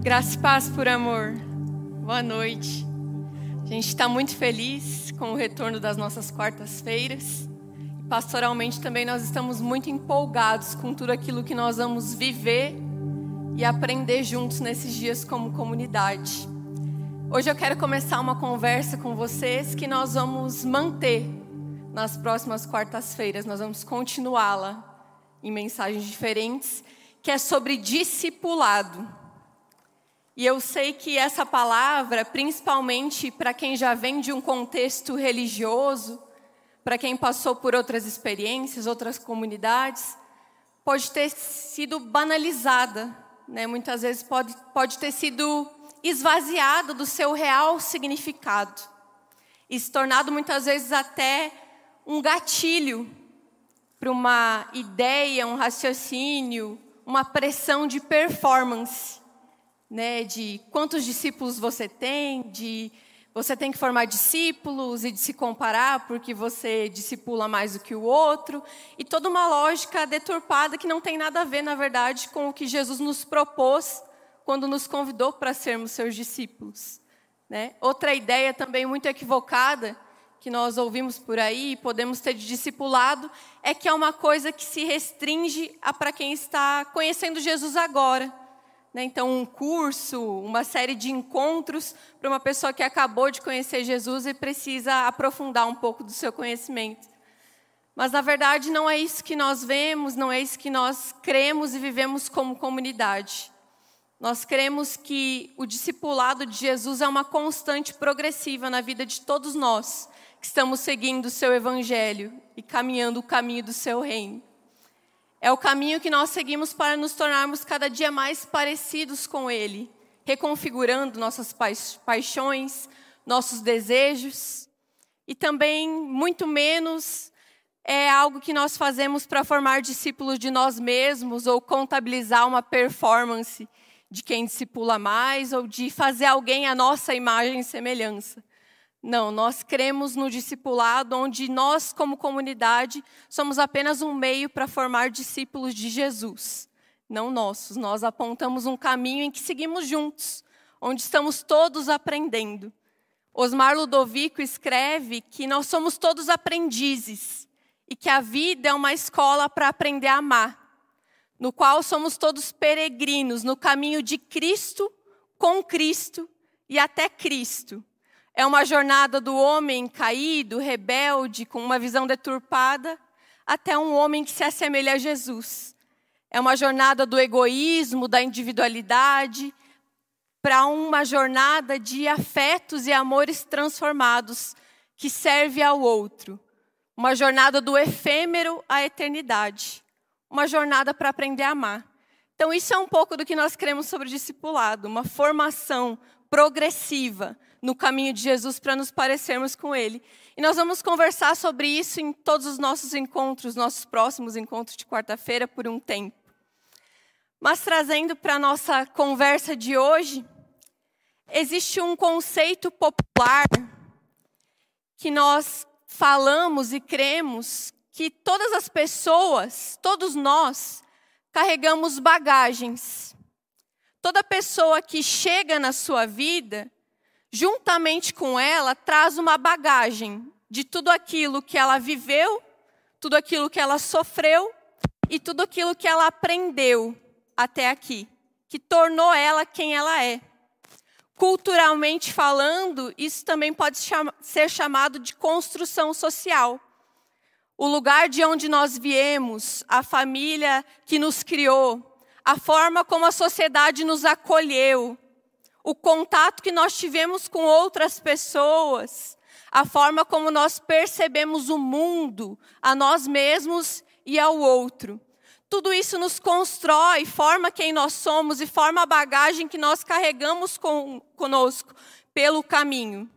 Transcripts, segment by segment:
Graça e paz por amor. Boa noite. A gente está muito feliz com o retorno das nossas quartas-feiras. Pastoralmente também nós estamos muito empolgados com tudo aquilo que nós vamos viver e aprender juntos nesses dias como comunidade. Hoje eu quero começar uma conversa com vocês que nós vamos manter nas próximas quartas-feiras. Nós vamos continuá-la em mensagens diferentes, que é sobre discipulado. E eu sei que essa palavra, principalmente para quem já vem de um contexto religioso, para quem passou por outras experiências, outras comunidades, pode ter sido banalizada, né? muitas vezes pode, pode ter sido esvaziada do seu real significado e se tornado muitas vezes até um gatilho para uma ideia, um raciocínio, uma pressão de performance né, de quantos discípulos você tem, de você tem que formar discípulos e de se comparar porque você discipula mais do que o outro, e toda uma lógica deturpada que não tem nada a ver, na verdade, com o que Jesus nos propôs quando nos convidou para sermos seus discípulos. Né? Outra ideia também muito equivocada que nós ouvimos por aí e podemos ter de discipulado é que é uma coisa que se restringe a para quem está conhecendo Jesus agora né? Então, um curso, uma série de encontros para uma pessoa que acabou de conhecer Jesus e precisa aprofundar um pouco do seu conhecimento. Mas, na verdade, não é isso que nós vemos, não é isso que nós cremos e vivemos como comunidade. Nós cremos que o discipulado de Jesus é uma constante progressiva na vida de todos nós que estamos seguindo o seu evangelho e caminhando o caminho do seu reino. É o caminho que nós seguimos para nos tornarmos cada dia mais parecidos com Ele, reconfigurando nossas paixões, nossos desejos, e também, muito menos, é algo que nós fazemos para formar discípulos de nós mesmos ou contabilizar uma performance de quem discipula mais ou de fazer alguém a nossa imagem e semelhança. Não, nós cremos no discipulado, onde nós, como comunidade, somos apenas um meio para formar discípulos de Jesus, não nossos. Nós apontamos um caminho em que seguimos juntos, onde estamos todos aprendendo. Osmar Ludovico escreve que nós somos todos aprendizes e que a vida é uma escola para aprender a amar, no qual somos todos peregrinos no caminho de Cristo, com Cristo e até Cristo. É uma jornada do homem caído, rebelde, com uma visão deturpada, até um homem que se assemelha a Jesus. É uma jornada do egoísmo, da individualidade, para uma jornada de afetos e amores transformados, que serve ao outro. Uma jornada do efêmero à eternidade. Uma jornada para aprender a amar. Então, isso é um pouco do que nós queremos sobre o discipulado, uma formação progressiva no caminho de Jesus para nos parecermos com Ele. E nós vamos conversar sobre isso em todos os nossos encontros, nossos próximos encontros de quarta-feira, por um tempo. Mas trazendo para a nossa conversa de hoje, existe um conceito popular que nós falamos e cremos que todas as pessoas, todos nós, carregamos bagagens. Toda pessoa que chega na sua vida juntamente com ela, traz uma bagagem de tudo aquilo que ela viveu, tudo aquilo que ela sofreu e tudo aquilo que ela aprendeu até aqui, que tornou ela quem ela é. Culturalmente falando, isso também pode ser chamado de construção social. O lugar de onde nós viemos, a família que nos criou, a forma como a sociedade nos acolheu, o contato que nós tivemos com outras pessoas, a forma como nós percebemos o mundo, a nós mesmos e ao outro. Tudo isso nos constrói, forma quem nós somos e forma a bagagem que nós carregamos com, conosco pelo caminho.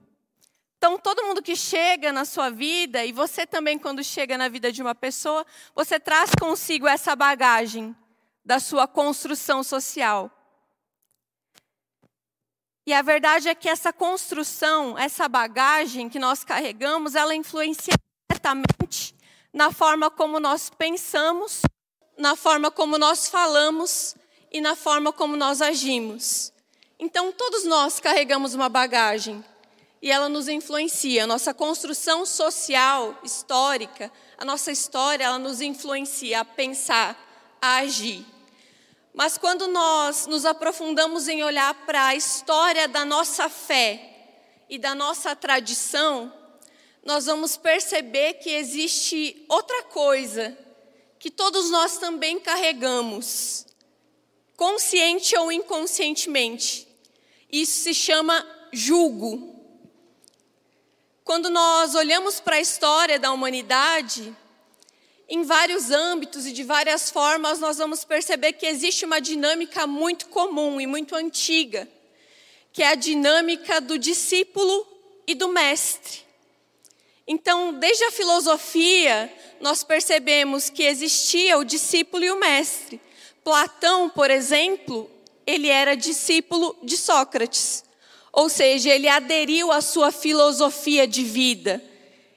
Então, todo mundo que chega na sua vida, e você também, quando chega na vida de uma pessoa, você traz consigo essa bagagem da sua construção social. E a verdade é que essa construção, essa bagagem que nós carregamos, ela influencia diretamente na forma como nós pensamos, na forma como nós falamos e na forma como nós agimos. Então, todos nós carregamos uma bagagem e ela nos influencia. A nossa construção social, histórica, a nossa história, ela nos influencia a pensar, a agir. Mas quando nós nos aprofundamos em olhar para a história da nossa fé e da nossa tradição, nós vamos perceber que existe outra coisa que todos nós também carregamos, consciente ou inconscientemente. Isso se chama julgo. Quando nós olhamos para a história da humanidade, em vários âmbitos e de várias formas, nós vamos perceber que existe uma dinâmica muito comum e muito antiga, que é a dinâmica do discípulo e do mestre. Então, desde a filosofia, nós percebemos que existia o discípulo e o mestre. Platão, por exemplo, ele era discípulo de Sócrates, ou seja, ele aderiu à sua filosofia de vida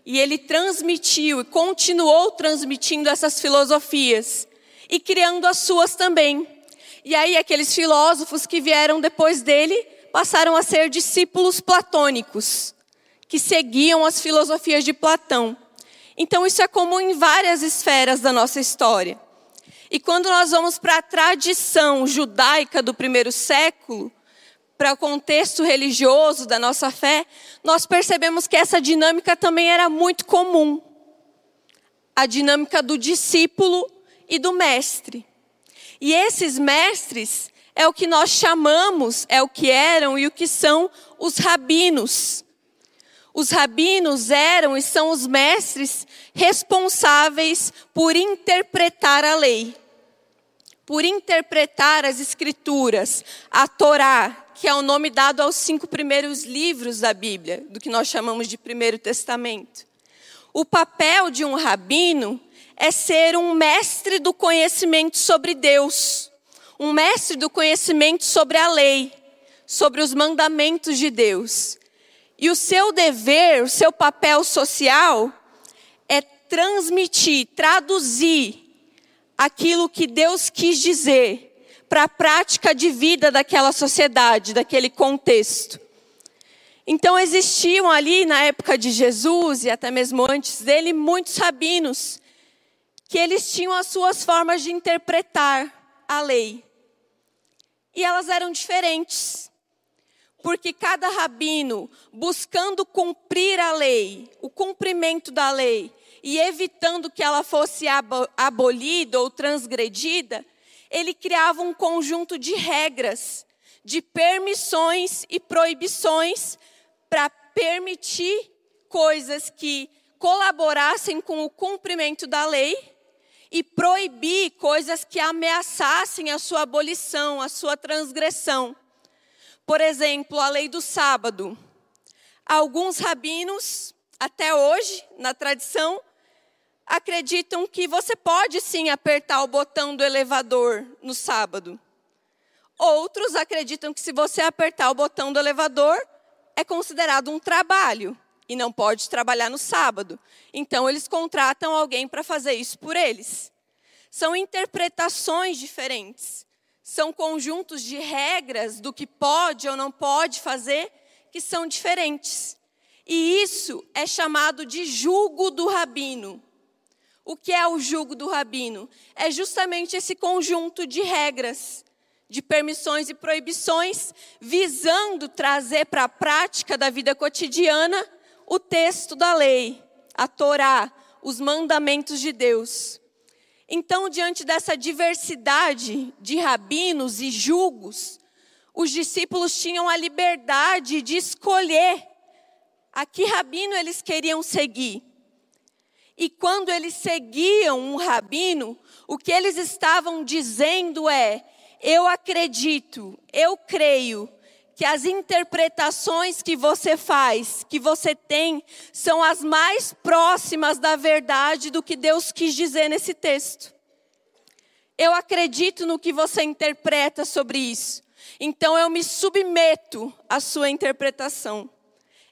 e ele transmitiu e continuou transmitindo essas filosofias e criando as suas também. E aí, aqueles filósofos que vieram depois dele passaram a ser discípulos platônicos que seguiam as filosofias de Platão. Então, isso é comum em várias esferas da nossa história. E quando nós vamos para a tradição judaica do primeiro século, para o contexto religioso da nossa fé, nós percebemos que essa dinâmica também era muito comum. A dinâmica do discípulo e do mestre. E esses mestres é o que nós chamamos, é o que eram e o que são os rabinos. Os rabinos eram e são os mestres responsáveis por interpretar a lei, por interpretar as escrituras, a Torá, que é o nome dado aos cinco primeiros livros da Bíblia, do que nós chamamos de Primeiro Testamento. O papel de um rabino é ser um mestre do conhecimento sobre Deus, um mestre do conhecimento sobre a lei, sobre os mandamentos de Deus. E o seu dever, o seu papel social é transmitir, traduzir aquilo que Deus quis dizer para a prática de vida daquela sociedade, daquele contexto. Então existiam ali na época de Jesus e até mesmo antes dele muitos rabinos que eles tinham as suas formas de interpretar a lei. E elas eram diferentes porque cada rabino, buscando cumprir a lei, o cumprimento da lei, e evitando que ela fosse abolida ou transgredida, ele criava um conjunto de regras, de permissões e proibições para permitir coisas que colaborassem com o cumprimento da lei e proibir coisas que ameaçassem a sua abolição, a sua transgressão. Por exemplo, a lei do sábado. Alguns rabinos, até hoje, na tradição, acreditam que você pode sim apertar o botão do elevador no sábado. Outros acreditam que se você apertar o botão do elevador, é considerado um trabalho e não pode trabalhar no sábado. Então, eles contratam alguém para fazer isso por eles. São interpretações diferentes são conjuntos de regras do que pode ou não pode fazer que são diferentes. E isso é chamado de jugo do rabino. O que é o jugo do rabino? É justamente esse conjunto de regras, de permissões e proibições, visando trazer para a prática da vida cotidiana o texto da lei, a Torá, os mandamentos de Deus. Então, diante dessa diversidade de rabinos e julgos, os discípulos tinham a liberdade de escolher a que rabino eles queriam seguir. E quando eles seguiam um rabino, o que eles estavam dizendo é: eu acredito, eu creio que as interpretações que você faz, que você tem, são as mais próximas da verdade do que Deus quis dizer nesse texto. Eu acredito no que você interpreta sobre isso. Então eu me submeto à sua interpretação.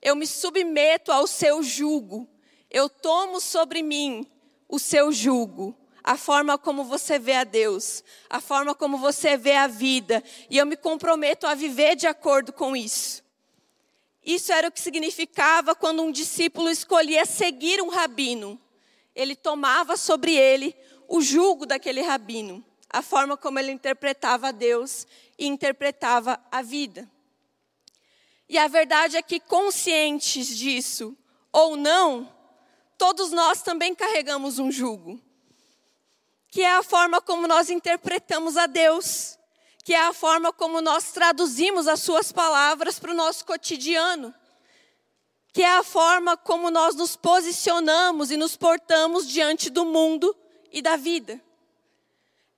Eu me submeto ao seu jugo. Eu tomo sobre mim o seu jugo, a forma como você vê a Deus, a forma como você vê a vida, e eu me comprometo a viver de acordo com isso. Isso era o que significava quando um discípulo escolhia seguir um rabino. Ele tomava sobre ele o jugo daquele rabino, a forma como ele interpretava a Deus e interpretava a vida. E a verdade é que, conscientes disso ou não, todos nós também carregamos um jugo, que é a forma como nós interpretamos a Deus, que é a forma como nós traduzimos as Suas palavras para o nosso cotidiano, que é a forma como nós nos posicionamos e nos portamos diante do mundo e da vida.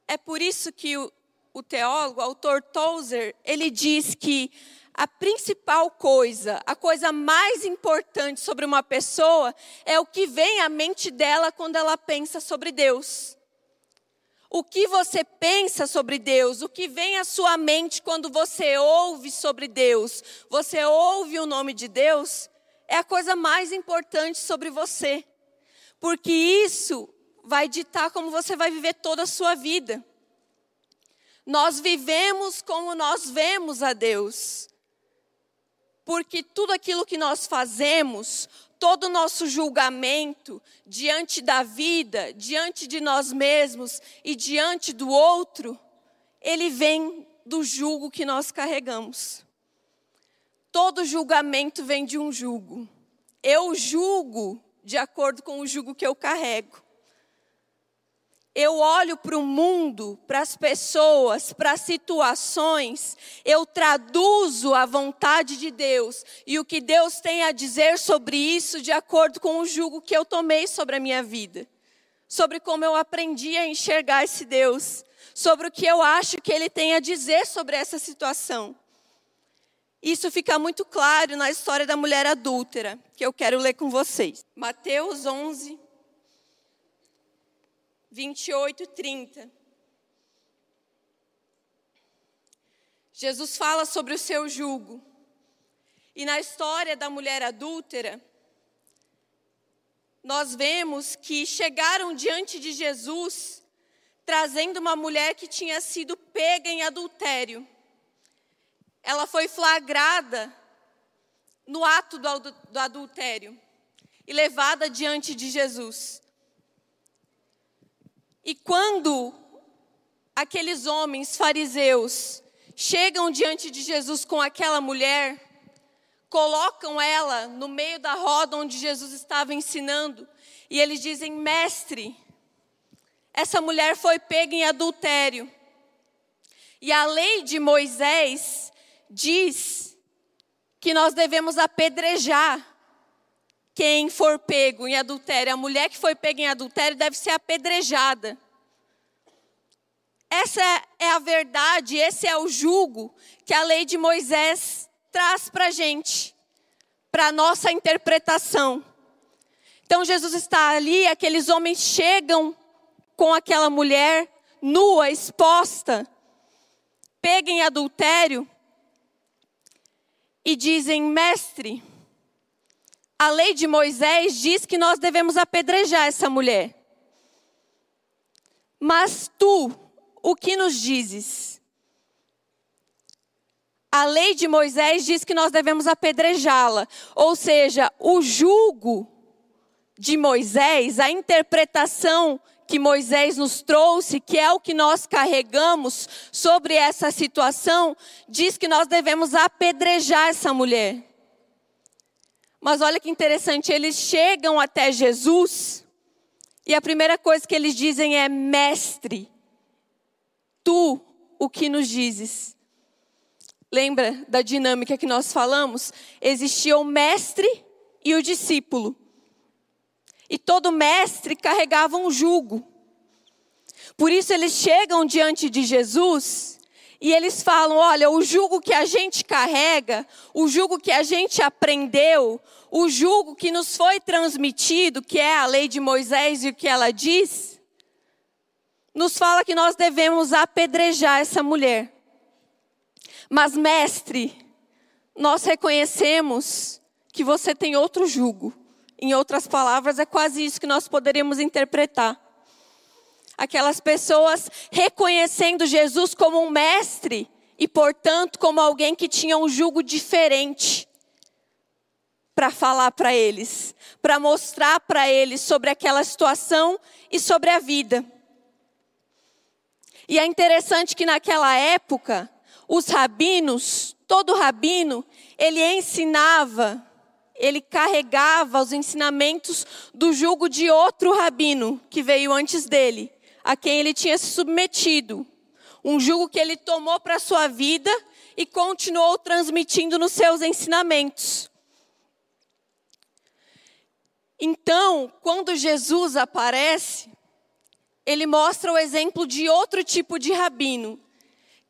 É por isso que o, o teólogo, o autor Tozer, ele diz que a principal coisa, a coisa mais importante sobre uma pessoa é o que vem à mente dela quando ela pensa sobre Deus. O que você pensa sobre Deus, o que vem à sua mente quando você ouve sobre Deus, você ouve o nome de Deus, é a coisa mais importante sobre você. Porque isso vai ditar como você vai viver toda a sua vida. Nós vivemos como nós vemos a Deus porque tudo aquilo que nós fazemos, todo o nosso julgamento diante da vida, diante de nós mesmos e diante do outro, ele vem do julgo que nós carregamos. Todo julgamento vem de um julgo. Eu julgo de acordo com o julgo que eu carrego eu olho para o mundo, para as pessoas, para as situações, eu traduzo a vontade de Deus e o que Deus tem a dizer sobre isso de acordo com o jugo que eu tomei sobre a minha vida, sobre como eu aprendi a enxergar esse Deus, sobre o que eu acho que Ele tem a dizer sobre essa situação. Isso fica muito claro na história da mulher adúltera, que eu quero ler com vocês. Mateus 11, 28, 30. Jesus fala sobre o seu jugo. E na história da mulher adúltera, nós vemos que chegaram diante de Jesus trazendo uma mulher que tinha sido pega em adultério. Ela foi flagrada no ato do adultério e levada diante de Jesus. E quando aqueles homens fariseus chegam diante de Jesus com aquela mulher, colocam ela no meio da roda onde Jesus estava ensinando, e eles dizem: Mestre, essa mulher foi pega em adultério. E a lei de Moisés diz que nós devemos apedrejar quem for pego em adultério, a mulher que foi pega em adultério deve ser apedrejada. Essa é a verdade, esse é o julgo que a lei de Moisés traz para a gente, para a nossa interpretação. Então Jesus está ali, aqueles homens chegam com aquela mulher nua, exposta, pega em adultério, e dizem: Mestre, a lei de Moisés diz que nós devemos apedrejar essa mulher. Mas tu, o que nos dizes? A lei de Moisés diz que nós devemos apedrejá-la. Ou seja, o julgo de Moisés, a interpretação que Moisés nos trouxe, que é o que nós carregamos sobre essa situação, diz que nós devemos apedrejar essa mulher. Mas olha que interessante, eles chegam até Jesus e a primeira coisa que eles dizem é: Mestre, tu o que nos dizes? Lembra da dinâmica que nós falamos? Existia o mestre e o discípulo. E todo mestre carregava um jugo. Por isso eles chegam diante de Jesus e eles falam: olha, o jugo que a gente carrega, o jugo que a gente aprendeu, o jugo que nos foi transmitido, que é a lei de Moisés e o que ela diz, nos fala que nós devemos apedrejar essa mulher. Mas, mestre, nós reconhecemos que você tem outro jugo. Em outras palavras, é quase isso que nós poderíamos interpretar. Aquelas pessoas reconhecendo Jesus como um mestre e, portanto, como alguém que tinha um jugo diferente para falar para eles, para mostrar para eles sobre aquela situação e sobre a vida. E é interessante que naquela época, os rabinos, todo rabino, ele ensinava, ele carregava os ensinamentos do jugo de outro rabino que veio antes dele, a quem ele tinha se submetido. Um jugo que ele tomou para a sua vida e continuou transmitindo nos seus ensinamentos. Então, quando Jesus aparece, ele mostra o exemplo de outro tipo de rabino,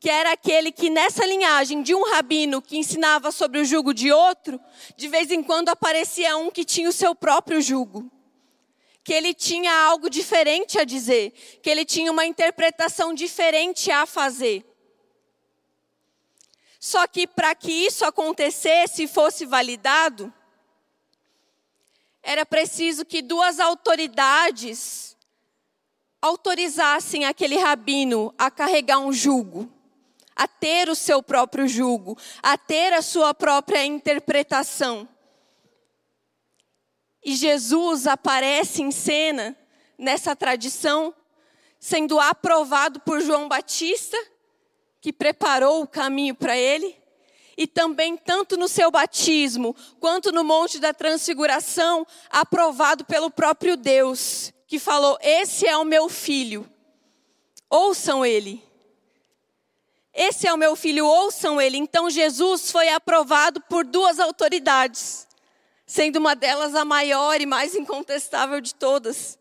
que era aquele que nessa linhagem de um rabino que ensinava sobre o jugo de outro, de vez em quando aparecia um que tinha o seu próprio jugo. Que ele tinha algo diferente a dizer, que ele tinha uma interpretação diferente a fazer. Só que para que isso acontecesse e fosse validado, era preciso que duas autoridades autorizassem aquele rabino a carregar um jugo, a ter o seu próprio jugo, a ter a sua própria interpretação. E Jesus aparece em cena nessa tradição, sendo aprovado por João Batista, que preparou o caminho para ele, e também, tanto no seu batismo, quanto no Monte da Transfiguração, aprovado pelo próprio Deus, que falou: Esse é o meu filho, ouçam ele. Esse é o meu filho, ouçam ele. Então, Jesus foi aprovado por duas autoridades, sendo uma delas a maior e mais incontestável de todas,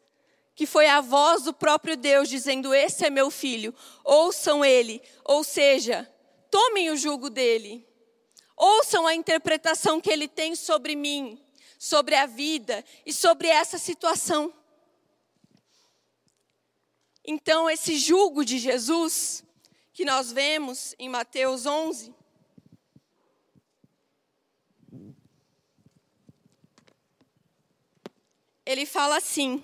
que foi a voz do próprio Deus dizendo: Esse é meu filho, ouçam ele. Ou seja, tomem o jugo dele. Ouçam a interpretação que ele tem sobre mim, sobre a vida e sobre essa situação. Então, esse jugo de Jesus, que nós vemos em Mateus 11, ele fala assim: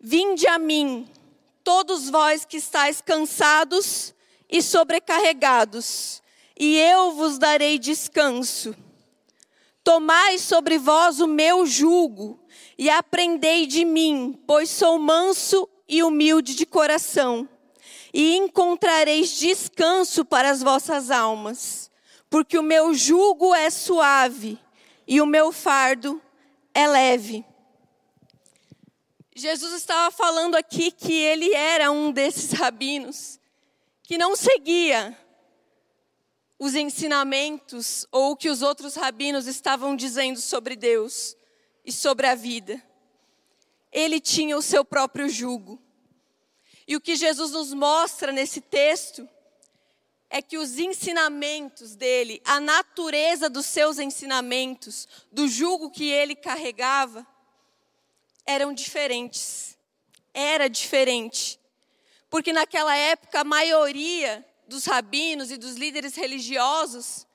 Vinde a mim, todos vós que estáis cansados e sobrecarregados, e eu vos darei descanso. Tomai sobre vós o meu jugo e aprendei de mim, pois sou manso e humilde de coração, e encontrareis descanso para as vossas almas, porque o meu jugo é suave e o meu fardo é leve. Jesus estava falando aqui que ele era um desses rabinos que não seguia os ensinamentos ou o que os outros rabinos estavam dizendo sobre Deus e sobre a vida. Ele tinha o seu próprio jugo. E o que Jesus nos mostra nesse texto é que os ensinamentos dele, a natureza dos seus ensinamentos, do jugo que ele carregava, eram diferentes. Era diferente. Porque naquela época a maioria dos rabinos e dos líderes religiosos,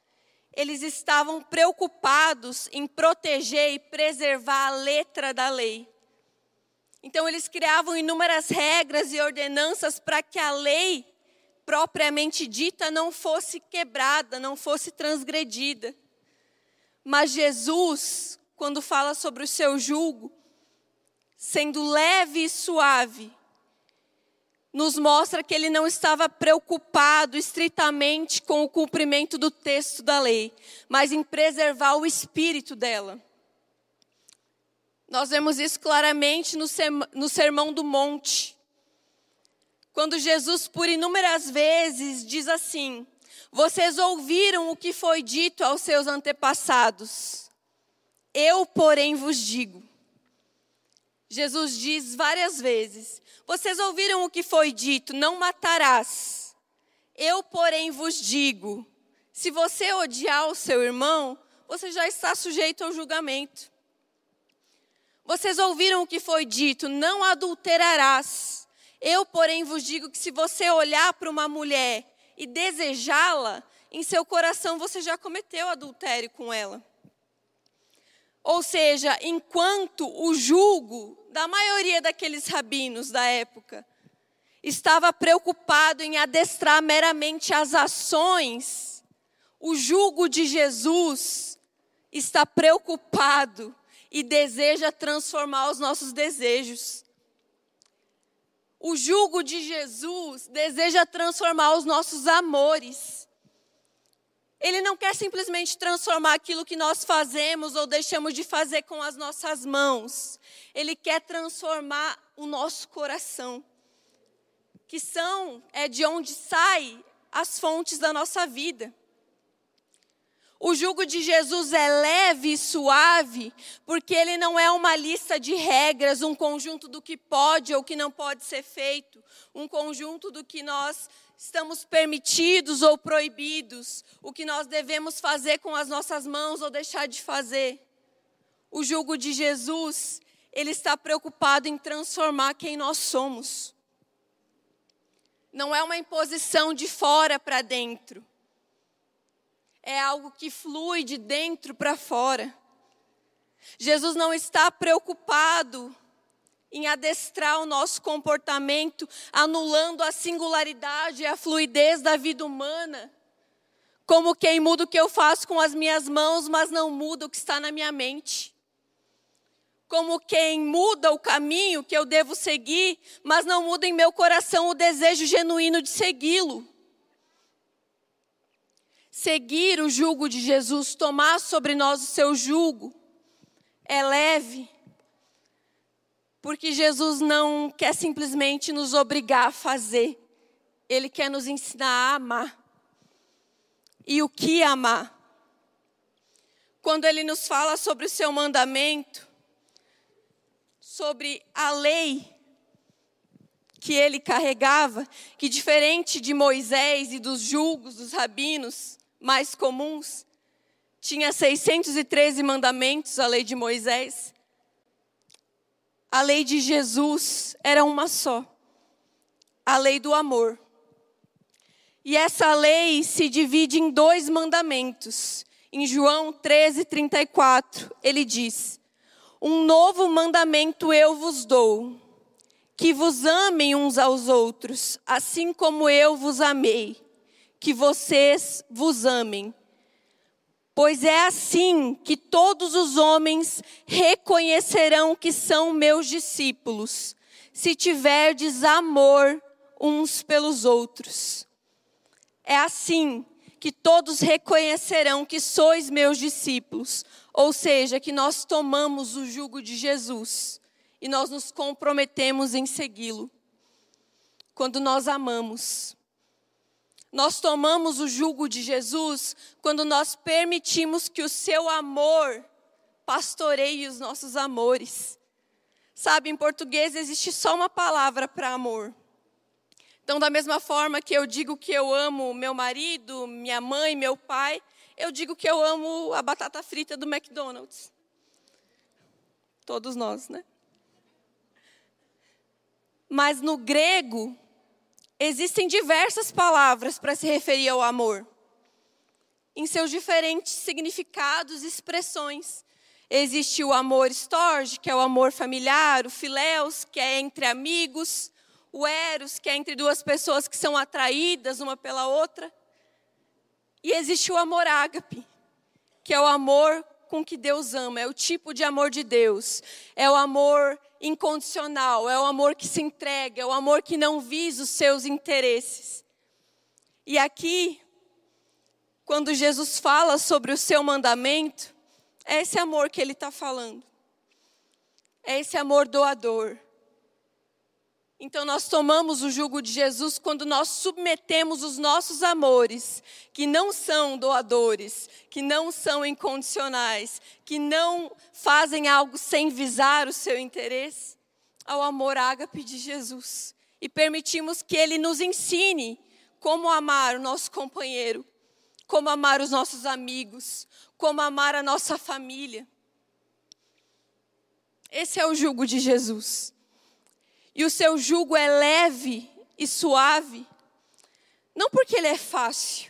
eles estavam preocupados em proteger e preservar a letra da lei. Então, eles criavam inúmeras regras e ordenanças para que a lei propriamente dita não fosse quebrada, não fosse transgredida. Mas Jesus, quando fala sobre o seu jugo, sendo leve e suave, nos mostra que ele não estava preocupado estritamente com o cumprimento do texto da lei, mas em preservar o espírito dela. Nós vemos isso claramente no Sermão do Monte, quando Jesus, por inúmeras vezes, diz assim: Vocês ouviram o que foi dito aos seus antepassados, eu, porém, vos digo. Jesus diz várias vezes: vocês ouviram o que foi dito: não matarás. Eu, porém, vos digo: se você odiar o seu irmão, você já está sujeito ao julgamento. Vocês ouviram o que foi dito: não adulterarás. Eu, porém, vos digo que se você olhar para uma mulher e desejá-la, em seu coração você já cometeu adultério com ela. Ou seja, enquanto o julgo da maioria daqueles rabinos da época estava preocupado em adestrar meramente as ações, o jugo de Jesus está preocupado e deseja transformar os nossos desejos. O jugo de Jesus deseja transformar os nossos amores. Ele não quer simplesmente transformar aquilo que nós fazemos ou deixamos de fazer com as nossas mãos. Ele quer transformar o nosso coração, que são é de onde sai as fontes da nossa vida. O jugo de Jesus é leve e suave, porque ele não é uma lista de regras, um conjunto do que pode ou que não pode ser feito, um conjunto do que nós estamos permitidos ou proibidos, o que nós devemos fazer com as nossas mãos ou deixar de fazer. O jugo de Jesus, ele está preocupado em transformar quem nós somos. Não é uma imposição de fora para dentro é algo que flui de dentro para fora. Jesus não está preocupado em adestrar o nosso comportamento, anulando a singularidade e a fluidez da vida humana. Como quem muda o que eu faço com as minhas mãos, mas não muda o que está na minha mente. Como quem muda o caminho que eu devo seguir, mas não muda em meu coração o desejo genuíno de segui-lo seguir o jugo de Jesus, tomar sobre nós o seu jugo, é leve, porque Jesus não quer simplesmente nos obrigar a fazer, Ele quer nos ensinar a amar. E o que amar? Quando Ele nos fala sobre o seu mandamento, sobre a lei que ele carregava, que diferente de Moisés e dos julgos dos rabinos, mais comuns. Tinha 613 mandamentos, a lei de Moisés. A lei de Jesus era uma só: a lei do amor. E essa lei se divide em dois mandamentos. Em João 13, 34, ele diz: Um novo mandamento eu vos dou, que vos amem uns aos outros, assim como eu vos amei que vocês vos amem. Pois é assim que todos os homens reconhecerão que são meus discípulos, se tiverdes amor uns pelos outros. É assim que todos reconhecerão que sois meus discípulos, ou seja, que nós tomamos o jugo de Jesus e nós nos comprometemos em segui-lo. Quando nós amamos. Nós tomamos o jugo de Jesus quando nós permitimos que o seu amor pastoreie os nossos amores. Sabe, em português existe só uma palavra para amor. Então, da mesma forma que eu digo que eu amo meu marido, minha mãe, meu pai, eu digo que eu amo a batata frita do McDonald's. Todos nós, né? Mas no grego, Existem diversas palavras para se referir ao amor, em seus diferentes significados e expressões. Existe o amor storge, que é o amor familiar, o filéus, que é entre amigos, o eros, que é entre duas pessoas que são atraídas uma pela outra. E existe o amor ágape, que é o amor com que Deus ama, é o tipo de amor de Deus. É o amor incondicional, é o amor que se entrega, é o amor que não visa os seus interesses. E aqui, quando Jesus fala sobre o seu mandamento, é esse amor que ele está falando. É esse amor doador. Então, nós tomamos o jugo de Jesus quando nós submetemos os nossos amores, que não são doadores, que não são incondicionais, que não fazem algo sem visar o seu interesse, ao amor ágape de Jesus. E permitimos que Ele nos ensine como amar o nosso companheiro, como amar os nossos amigos, como amar a nossa família. Esse é o jugo de Jesus e o seu jugo é leve e suave, não porque ele é fácil,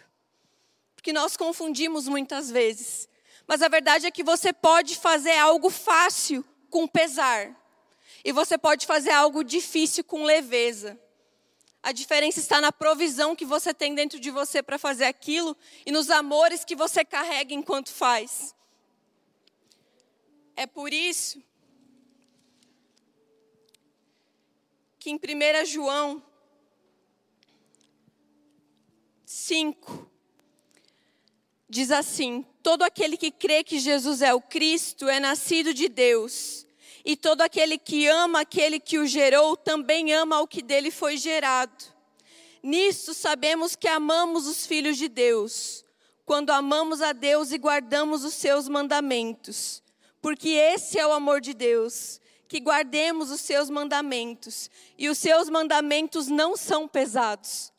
porque nós confundimos muitas vezes, Mas a verdade é que você pode fazer algo fácil com pesar. E você pode fazer algo difícil com leveza. A diferença está na provisão que você tem dentro de você para fazer aquilo e nos amores que você carrega enquanto faz. É por isso que em 1 João 5 diz assim: Todo aquele que crê que Jesus é o Cristo é nascido de Deus. E todo aquele que ama aquele que o gerou também ama o que dele foi gerado. Nisto sabemos que amamos os filhos de Deus, quando amamos a Deus e guardamos os seus mandamentos. Porque esse é o amor de Deus, que guardemos os seus mandamentos. E os seus mandamentos não são pesados.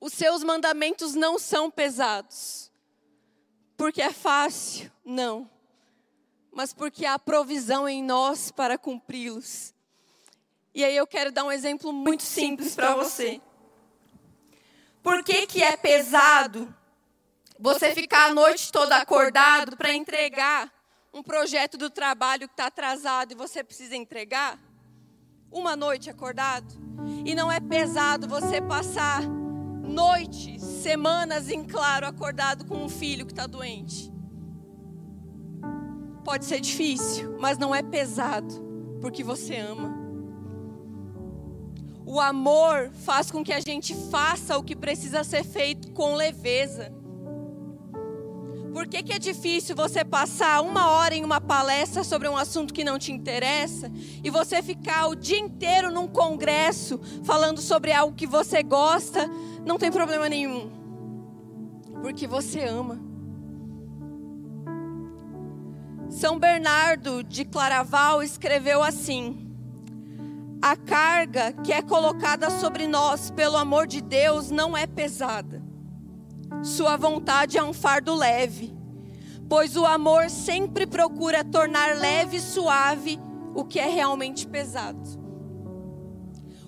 Os seus mandamentos não são pesados. Porque é fácil? Não mas porque há provisão em nós para cumpri-los. E aí eu quero dar um exemplo muito simples para você. Por que, que é pesado você ficar a noite toda acordado para entregar um projeto do trabalho que está atrasado e você precisa entregar? Uma noite acordado? E não é pesado você passar noites, semanas em claro acordado com um filho que está doente? Pode ser difícil, mas não é pesado, porque você ama. O amor faz com que a gente faça o que precisa ser feito com leveza. Por que, que é difícil você passar uma hora em uma palestra sobre um assunto que não te interessa e você ficar o dia inteiro num congresso falando sobre algo que você gosta? Não tem problema nenhum, porque você ama. São Bernardo de Claraval escreveu assim: A carga que é colocada sobre nós pelo amor de Deus não é pesada. Sua vontade é um fardo leve, pois o amor sempre procura tornar leve e suave o que é realmente pesado.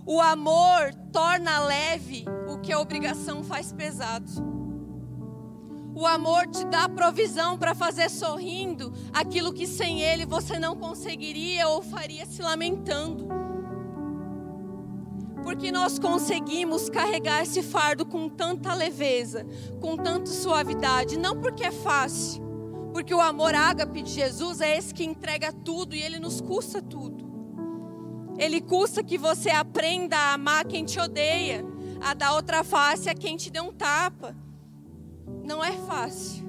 O amor torna leve o que a obrigação faz pesado. O amor te dá provisão para fazer sorrindo aquilo que sem ele você não conseguiria ou faria se lamentando. Porque nós conseguimos carregar esse fardo com tanta leveza, com tanta suavidade, não porque é fácil, porque o amor ágape de Jesus é esse que entrega tudo e ele nos custa tudo. Ele custa que você aprenda a amar quem te odeia, a dar outra face a quem te deu um tapa não é fácil,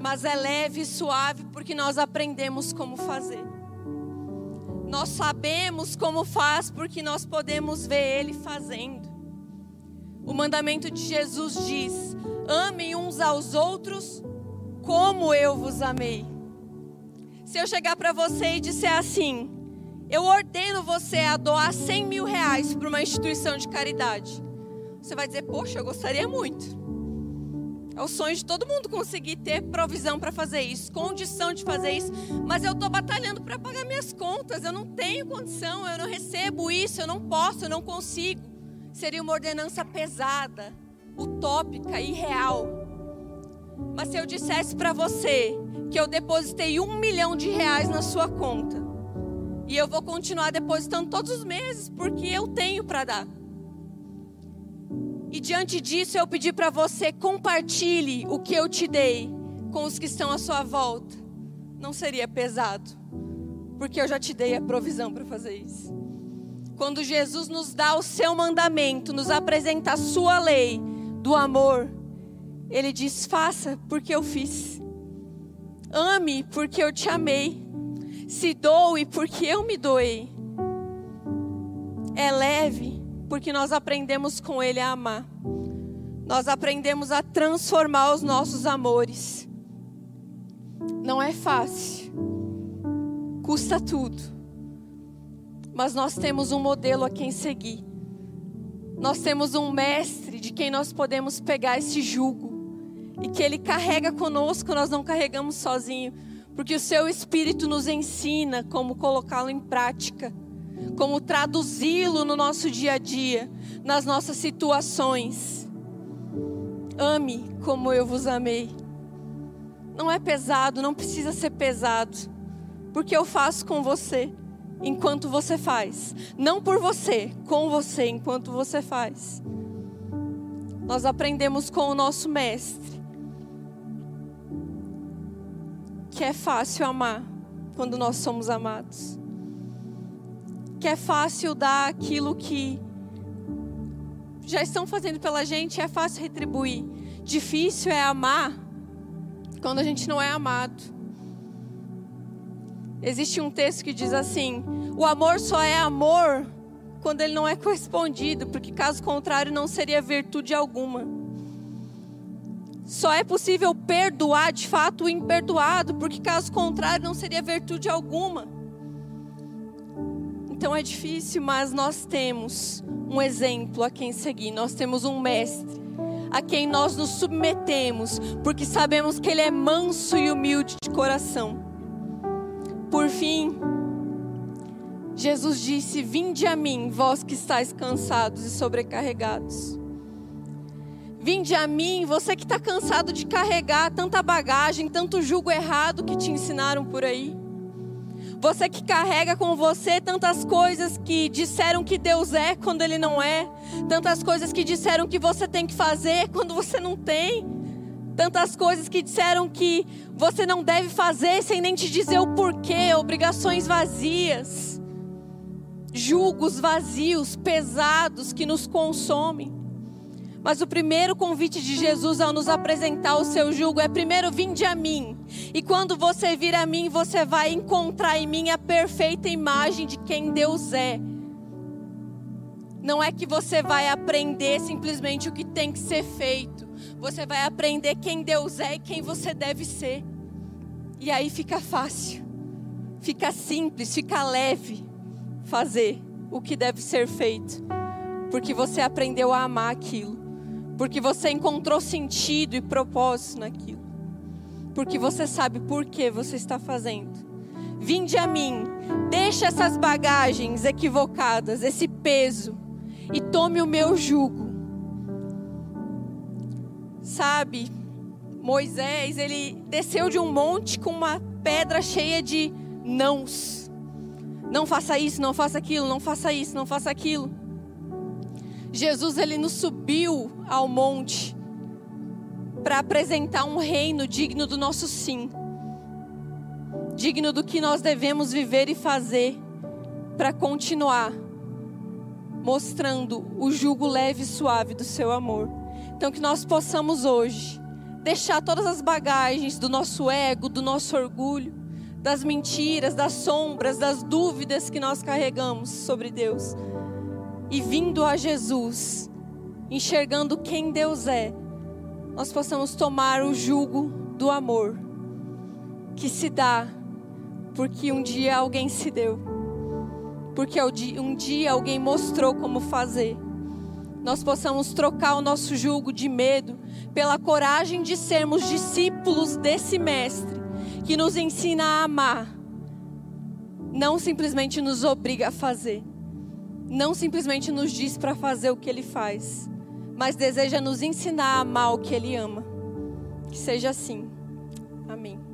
mas é leve e suave porque nós aprendemos como fazer. Nós sabemos como faz porque nós podemos ver Ele fazendo. O mandamento de Jesus diz: amem uns aos outros como eu vos amei. Se eu chegar para você e disser assim, eu ordeno você a doar 100 mil reais para uma instituição de caridade. Você vai dizer, poxa, eu gostaria muito. É o sonho de todo mundo conseguir ter provisão para fazer isso, condição de fazer isso. Mas eu estou batalhando para pagar minhas contas. Eu não tenho condição, eu não recebo isso, eu não posso, eu não consigo. Seria uma ordenança pesada, utópica, irreal. Mas se eu dissesse para você que eu depositei um milhão de reais na sua conta e eu vou continuar depositando todos os meses porque eu tenho para dar. E diante disso eu pedi para você compartilhe o que eu te dei com os que estão à sua volta. Não seria pesado, porque eu já te dei a provisão para fazer isso. Quando Jesus nos dá o seu mandamento, nos apresenta a sua lei do amor, ele diz: faça porque eu fiz. Ame porque eu te amei. Se doe porque eu me doei. É leve porque nós aprendemos com Ele a amar. Nós aprendemos a transformar os nossos amores. Não é fácil, custa tudo, mas nós temos um modelo a quem seguir. Nós temos um mestre de quem nós podemos pegar esse jugo e que ele carrega conosco, nós não carregamos sozinho, porque o seu espírito nos ensina como colocá-lo em prática como traduzi-lo no nosso dia a dia, nas nossas situações. Ame como eu vos amei. Não é pesado, não precisa ser pesado. Porque eu faço com você enquanto você faz. Não por você, com você enquanto você faz. Nós aprendemos com o nosso mestre que é fácil amar quando nós somos amados. Que é fácil dar aquilo que já estão fazendo pela gente, é fácil retribuir. Difícil é amar quando a gente não é amado. Existe um texto que diz assim: o amor só é amor quando ele não é correspondido, porque caso contrário não seria virtude alguma. Só é possível perdoar de fato o imperdoado, porque caso contrário não seria virtude alguma. Então é difícil, mas nós temos um exemplo a quem seguir, nós temos um mestre a quem nós nos submetemos, porque sabemos que ele é manso e humilde de coração. Por fim, Jesus disse: Vinde a mim, vós que estáis cansados e sobrecarregados. Vinde a mim, você que está cansado de carregar tanta bagagem, tanto jugo errado que te ensinaram por aí. Você que carrega com você tantas coisas que disseram que Deus é quando Ele não é, tantas coisas que disseram que você tem que fazer quando você não tem, tantas coisas que disseram que você não deve fazer sem nem te dizer o porquê, obrigações vazias, julgos vazios, pesados que nos consomem. Mas o primeiro convite de Jesus ao nos apresentar o seu jugo é: primeiro, vinde a mim. E quando você vir a mim, você vai encontrar em mim a perfeita imagem de quem Deus é. Não é que você vai aprender simplesmente o que tem que ser feito. Você vai aprender quem Deus é e quem você deve ser. E aí fica fácil, fica simples, fica leve fazer o que deve ser feito. Porque você aprendeu a amar aquilo porque você encontrou sentido e propósito naquilo, porque você sabe por que você está fazendo. Vinde a mim, deixe essas bagagens equivocadas, esse peso, e tome o meu jugo. Sabe, Moisés, ele desceu de um monte com uma pedra cheia de nãos. Não faça isso, não faça aquilo, não faça isso, não faça aquilo. Jesus ele nos subiu ao monte para apresentar um reino digno do nosso sim. Digno do que nós devemos viver e fazer para continuar mostrando o jugo leve e suave do seu amor. Então que nós possamos hoje deixar todas as bagagens do nosso ego, do nosso orgulho, das mentiras, das sombras, das dúvidas que nós carregamos sobre Deus e vindo a Jesus, enxergando quem Deus é, nós possamos tomar o jugo do amor que se dá porque um dia alguém se deu, porque um dia alguém mostrou como fazer. Nós possamos trocar o nosso jugo de medo pela coragem de sermos discípulos desse Mestre que nos ensina a amar, não simplesmente nos obriga a fazer não simplesmente nos diz para fazer o que ele faz, mas deseja nos ensinar a amar o que ele ama. Que seja assim. Amém.